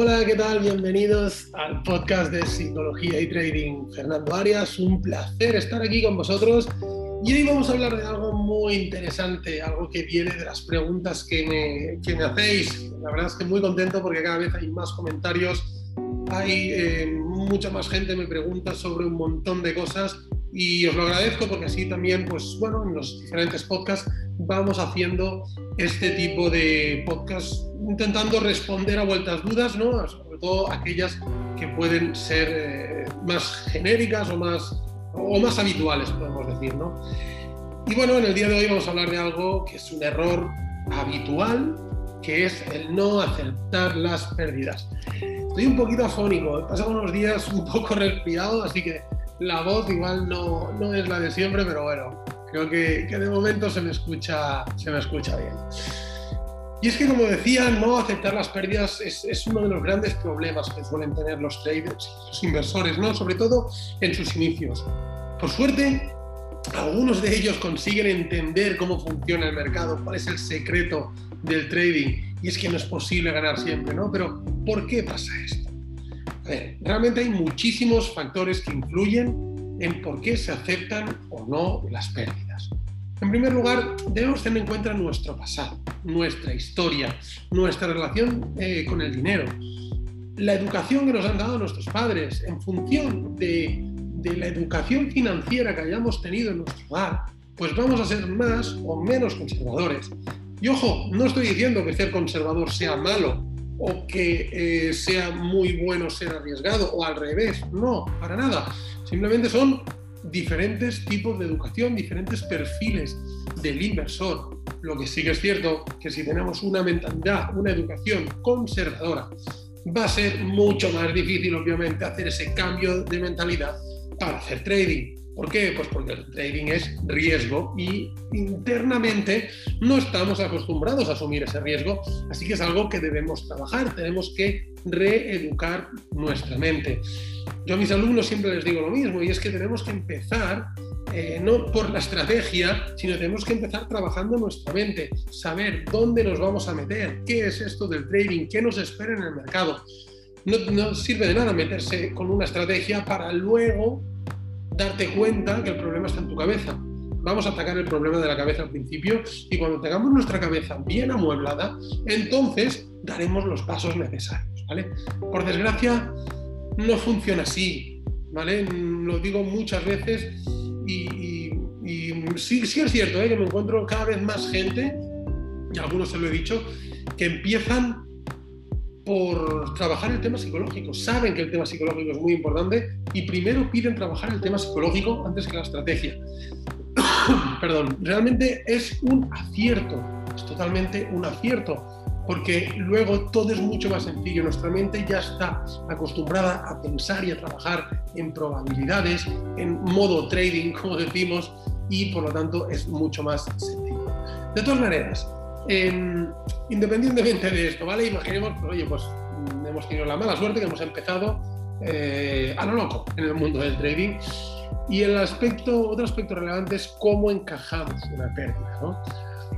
Hola, ¿qué tal? Bienvenidos al podcast de Psicología y Trading. Fernando Arias, un placer estar aquí con vosotros. Y hoy vamos a hablar de algo muy interesante, algo que viene de las preguntas que me, que me hacéis. La verdad es que muy contento porque cada vez hay más comentarios, hay eh, mucha más gente me pregunta sobre un montón de cosas y os lo agradezco porque así también, pues bueno, en los diferentes podcasts vamos haciendo este tipo de podcasts intentando responder a vueltas dudas, ¿no? sobre todo aquellas que pueden ser eh, más genéricas o más, o más habituales, podemos decir. ¿no? Y bueno, en el día de hoy vamos a hablar de algo que es un error habitual, que es el no aceptar las pérdidas. Estoy un poquito afónico, he pasado unos días un poco respirado, así que la voz igual no, no es la de siempre, pero bueno, creo que, que, de momento se me, escucha, se me escucha bien. Y es que, como decía, no aceptar las pérdidas es, uno de los grandes problemas que suelen tener los traders los inversores, ¿no? sobre todo en sus inicios. Por suerte, algunos de ellos consiguen entender cómo funciona el mercado, cuál es el secreto del trading. Y es que no es posible ganar siempre, ¿no? Pero, ¿por qué pasa esto? Realmente hay muchísimos factores que influyen en por qué se aceptan o no las pérdidas. En primer lugar, debemos tener en cuenta nuestro pasado, nuestra historia, nuestra relación eh, con el dinero, la educación que nos han dado nuestros padres en función de, la educación financiera que hayamos tenido en nuestro hogar, pues vamos a ser más o menos conservadores. Y ojo, no estoy diciendo que ser conservador sea malo o que eh, sea muy bueno ser arriesgado o al revés, no, para nada. Simplemente son diferentes tipos de educación, diferentes perfiles del inversor. Lo que sí que es cierto que si tenemos una mentalidad, una educación conservadora, va a ser mucho más difícil, obviamente, hacer ese cambio de mentalidad para hacer trading. ¿Por qué? Pues porque el trading es riesgo y internamente no estamos acostumbrados a asumir ese riesgo, así que es algo que debemos trabajar, tenemos que reeducar nuestra mente. Yo a mis alumnos siempre les digo lo mismo y es que tenemos que empezar eh, no por la estrategia, sino tenemos que empezar trabajando nuestra mente, saber dónde nos vamos a meter, qué es esto del trading, qué nos espera en el mercado. No, no sirve de nada meterse con una estrategia para luego darte cuenta que el problema está en tu cabeza. Vamos a atacar el problema de la cabeza al principio y cuando tengamos nuestra cabeza bien amueblada, entonces daremos los pasos necesarios. ¿vale? Por desgracia, no funciona así. ¿vale? Lo digo muchas veces y, sí, sí, es cierto ¿eh? que me encuentro cada vez más gente, y algunos se lo he dicho, que empiezan por trabajar el tema psicológico. Saben que el tema psicológico es muy importante y primero piden trabajar el tema psicológico antes que la estrategia. Perdón, realmente es un acierto, es totalmente un acierto, porque luego todo es mucho más sencillo. Nuestra mente ya está acostumbrada a pensar y a trabajar en probabilidades, en modo trading, como decimos, y por lo tanto es mucho más sencillo. De todas maneras, independientemente de esto, ¿vale? Imaginemos, pues, oye, pues mm, hemos tenido la mala suerte que hemos empezado eh, a lo loco en el mundo del trading. Y el aspecto, otro aspecto relevante es cómo encajamos una pérdida, ¿no?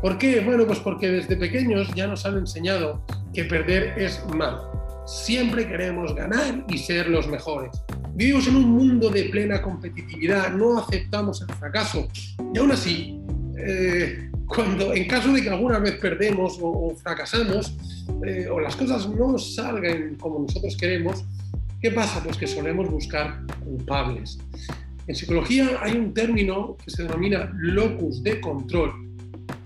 ¿Por qué? Bueno, pues porque desde pequeños ya nos han enseñado que perder es malo. Siempre queremos ganar y ser los mejores. Vivimos en un mundo de plena competitividad, no aceptamos el fracaso. Y aún así, eh, cuando en caso de que alguna vez perdemos o, fracasamos eh, o las cosas no salgan como nosotros queremos, ¿qué pasa? Pues que solemos buscar culpables. En psicología hay un término que se denomina locus de control,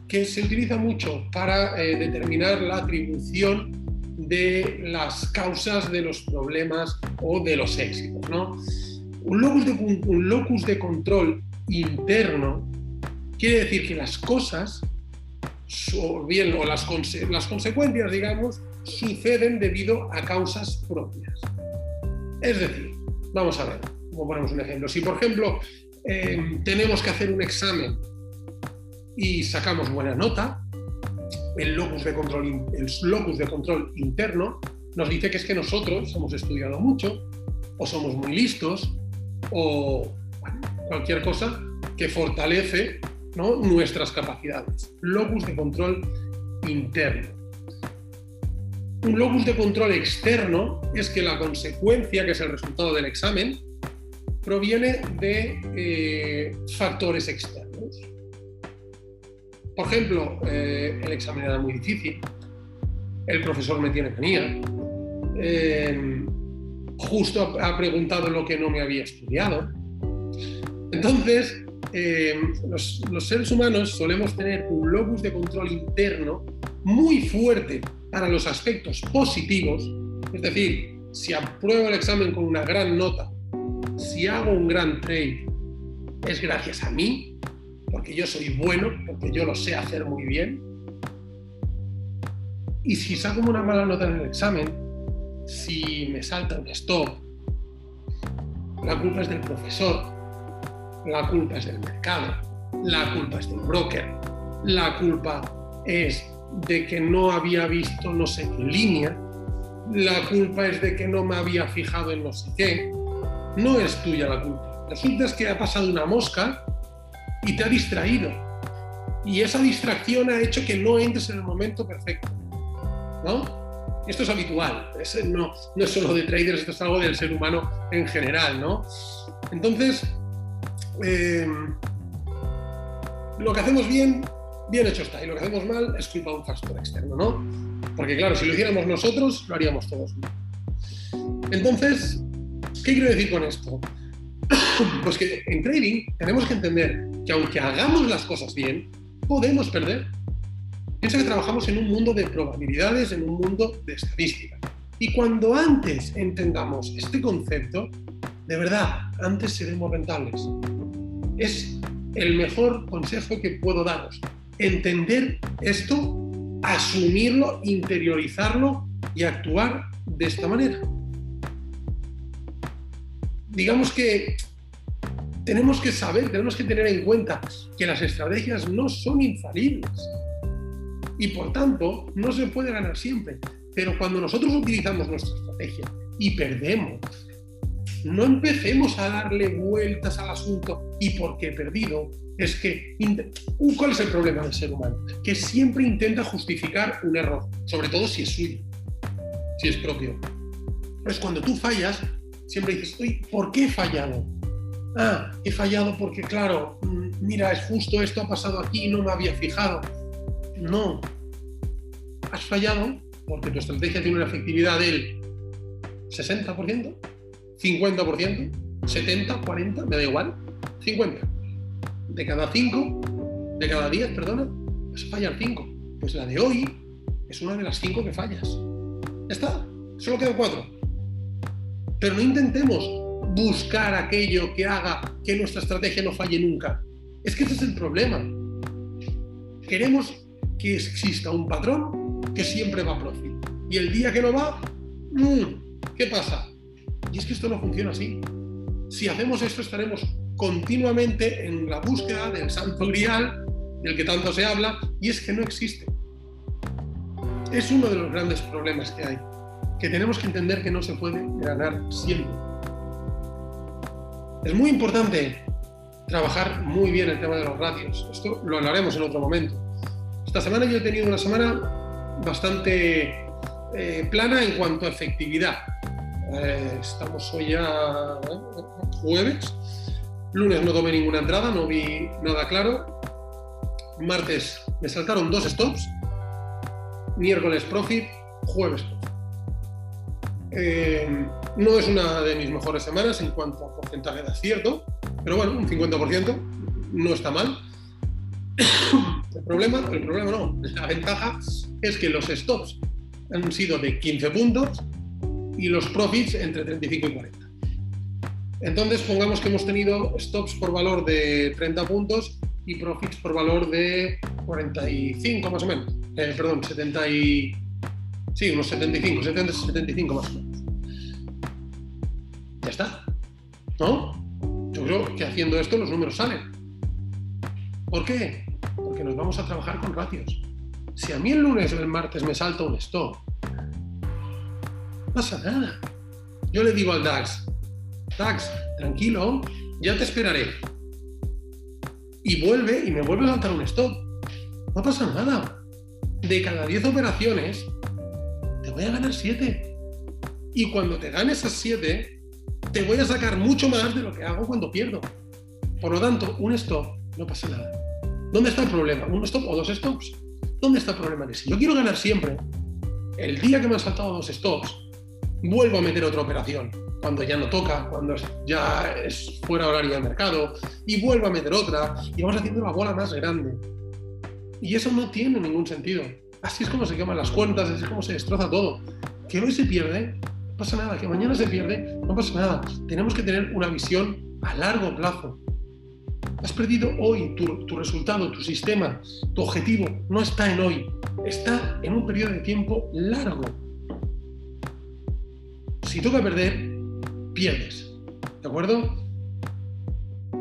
que se utiliza mucho para eh, determinar la atribución de las causas de los problemas o de los éxitos. ¿no? Un, locus de, un locus de control interno Quiere decir que las cosas, o bien o las, las consecuencias, digamos, suceden debido a causas propias. Es decir, vamos a ver, como ponemos un ejemplo. Si, por ejemplo, eh, tenemos que hacer un examen y sacamos buena nota, el locus, de control, el locus de control interno nos dice que es que nosotros hemos estudiado mucho, o somos muy listos, o cualquier cosa que fortalece nuestras capacidades. Locus de control interno. Un locus de control externo es que la consecuencia, que es el resultado del examen, proviene de eh, factores externos. Por ejemplo, eh, el examen era muy difícil, el profesor me tiene manía, eh, justo ha preguntado lo que no me había estudiado. Entonces, los, los seres humanos solemos tener un locus de control interno muy fuerte para los aspectos positivos, es decir, si apruebo el examen con una gran nota, si hago un gran trade, es gracias a mí, porque yo soy bueno, porque yo lo sé hacer muy bien. Y si saco una mala nota en el examen, si me salta un stop, la culpa es del profesor, la culpa es del mercado, la culpa es del broker, la culpa es de que no había visto no sé qué línea, la culpa es de que no me había fijado en no sé qué, no es tuya la culpa. Resulta que ha pasado una mosca y te ha distraído. Y esa distracción ha hecho que no entres en el momento perfecto. ¿No? Esto es habitual, no, no, es solo de traders, esto es algo del ser humano en general, ¿no? Entonces, eh, lo que hacemos bien bien hecho está. Y lo que hacemos mal es culpa de un factor externo, ¿no? Porque claro, si lo hiciéramos nosotros, lo haríamos todos Entonces, ¿qué quiero decir con esto? Pues que en trading tenemos que entender que aunque hagamos las cosas bien, podemos perder. Piensa que trabajamos en un mundo de probabilidades, en un mundo de estadística. Y cuando antes entendamos este concepto, de verdad, antes seremos rentables. Es el mejor consejo que puedo daros entender esto, asumirlo, interiorizarlo y actuar de esta manera. Digamos que tenemos que saber, tenemos que tener en cuenta que las estrategias no son infalibles y por tanto no se puede ganar siempre. Pero cuando nosotros utilizamos nuestra estrategia y perdemos, no empecemos a darle vueltas al asunto y porque he perdido, es que, ¿cuál es el problema del ser humano? Que siempre intenta justificar un error, sobre todo si es suyo, si es propio. Pues cuando tú fallas, siempre dices, ¿por qué he fallado? Ah, he fallado porque, claro, mm, mira, es justo esto ha pasado aquí y no me había fijado. No, has fallado porque tu estrategia tiene una efectividad del 60%, 50%, 70, 40, me da igual, 50 de cada cinco, de cada diez, perdona, vas a fallar cinco. Pues la de hoy es una de las cinco que fallas. Ya está, solo quedan cuatro. Pero no intentemos buscar aquello que haga que nuestra estrategia no falle nunca. Es que ese es el problema. Queremos que exista un patrón que siempre va a profit. Y el día que no va, mm, ¿qué pasa? Y es que esto no funciona así. Si hacemos esto estaremos continuamente en la búsqueda del santo grial del que tanto se habla y es que no existe. Es uno de los grandes problemas que hay, que tenemos que entender que no se puede ganar siempre. Es muy importante trabajar muy bien el tema de los ratios. Esto lo hablaremos en otro momento. Esta semana yo he tenido una semana bastante eh, plana en cuanto a efectividad. Eh, estamos hoy ya ¿eh? jueves Lunes no tomé ninguna entrada, no vi nada claro. Martes me saltaron dos stops. Miércoles profit, jueves profit. Eh, no es una de mis mejores semanas en cuanto a porcentaje de acierto, pero bueno, un 50% no está mal. El problema, el problema no, la ventaja es que los stops han sido de 15 puntos y los profits entre 35 y 40. Entonces, pongamos que hemos tenido stops por valor de 30 puntos y profits por valor de 45 más o menos. Eh, perdón, 70 y... Sí, unos 75, 70, 75 más o menos. Está. ¿No? Yo creo que haciendo esto los números salen. ¿Por qué? Porque nos vamos a trabajar con ratios. Si a mí el lunes o el martes me salta un stop, no pasa nada. Yo le digo al DAX, Tax, tranquilo, ya te esperaré. Y vuelve y me vuelve a lanzar un stop. No pasa nada. De cada 10 operaciones, te voy a ganar 7. Y cuando te gane esas 7, te voy a sacar mucho más de lo que hago cuando pierdo. Por lo tanto, un stop no pasa nada. ¿Dónde está el problema? ¿Un stop o dos stops? ¿Dónde está el problema? Que si yo quiero ganar siempre, el día que me han saltado dos stops, vuelvo a meter otra operación. Cuando ya no toca, cuando ya es fuera horario de mercado, y vuelvo a meter otra, y vamos haciendo la bola más grande. Y eso no tiene ningún sentido. Así es como se queman las cuentas, así es como se destroza todo. Que hoy se pierde, no pasa nada. Que mañana se pierde, no pasa nada. Tenemos que tener una visión a largo plazo. Has perdido hoy tu, resultado, tu sistema, tu objetivo. No está en hoy, está en un periodo de tiempo largo. Si toca perder, pierdes. ¿De acuerdo?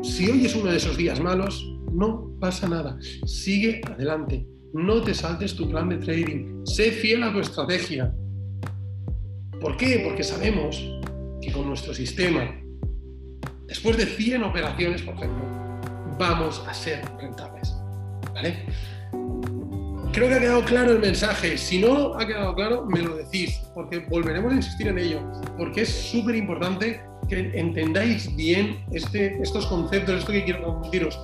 Si hoy es uno de esos días malos, no pasa nada. Sigue adelante. No te saltes tu plan de trading. Sé fiel a tu estrategia. ¿Por qué? Porque sabemos que con nuestro sistema, después de 100 operaciones, por ejemplo, vamos a ser rentables. ¿Vale? Creo que ha quedado claro el mensaje. Si no ha quedado claro, me lo decís, porque volveremos a insistir en ello, porque es súper importante que entendáis bien este, estos conceptos, esto que quiero transmitiros.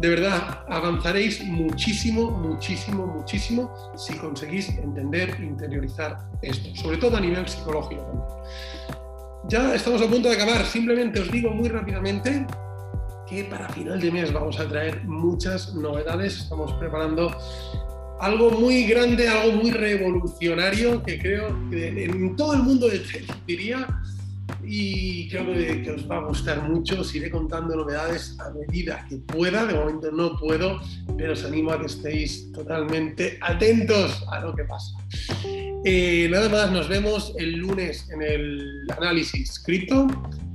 De verdad, avanzaréis muchísimo, muchísimo, muchísimo si conseguís entender, interiorizar esto, sobre todo a nivel psicológico. Ya estamos a punto de acabar, simplemente os digo muy rápidamente que para final de mes vamos a traer muchas novedades. Estamos preparando algo muy grande, algo muy revolucionario que creo que en todo el mundo diría y creo que, os va a gustar mucho. Os iré contando novedades a medida que pueda. De momento no puedo, pero os animo a que estéis totalmente atentos a lo que pasa. Eh, nada más, nos vemos el lunes en el análisis cripto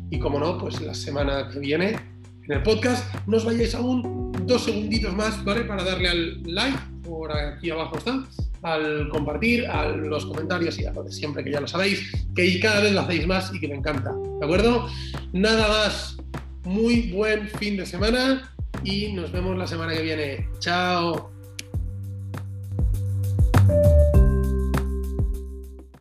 y como no, pues la semana que viene en el podcast. No os vayáis aún dos segunditos más, ¿vale? Para darle al like, por aquí abajo está, al compartir, a los comentarios y a lo de siempre, que ya lo sabéis, que cada vez lo hacéis más y que me encanta, ¿de acuerdo? Nada más, muy buen fin de semana y nos vemos la semana que viene. Chao.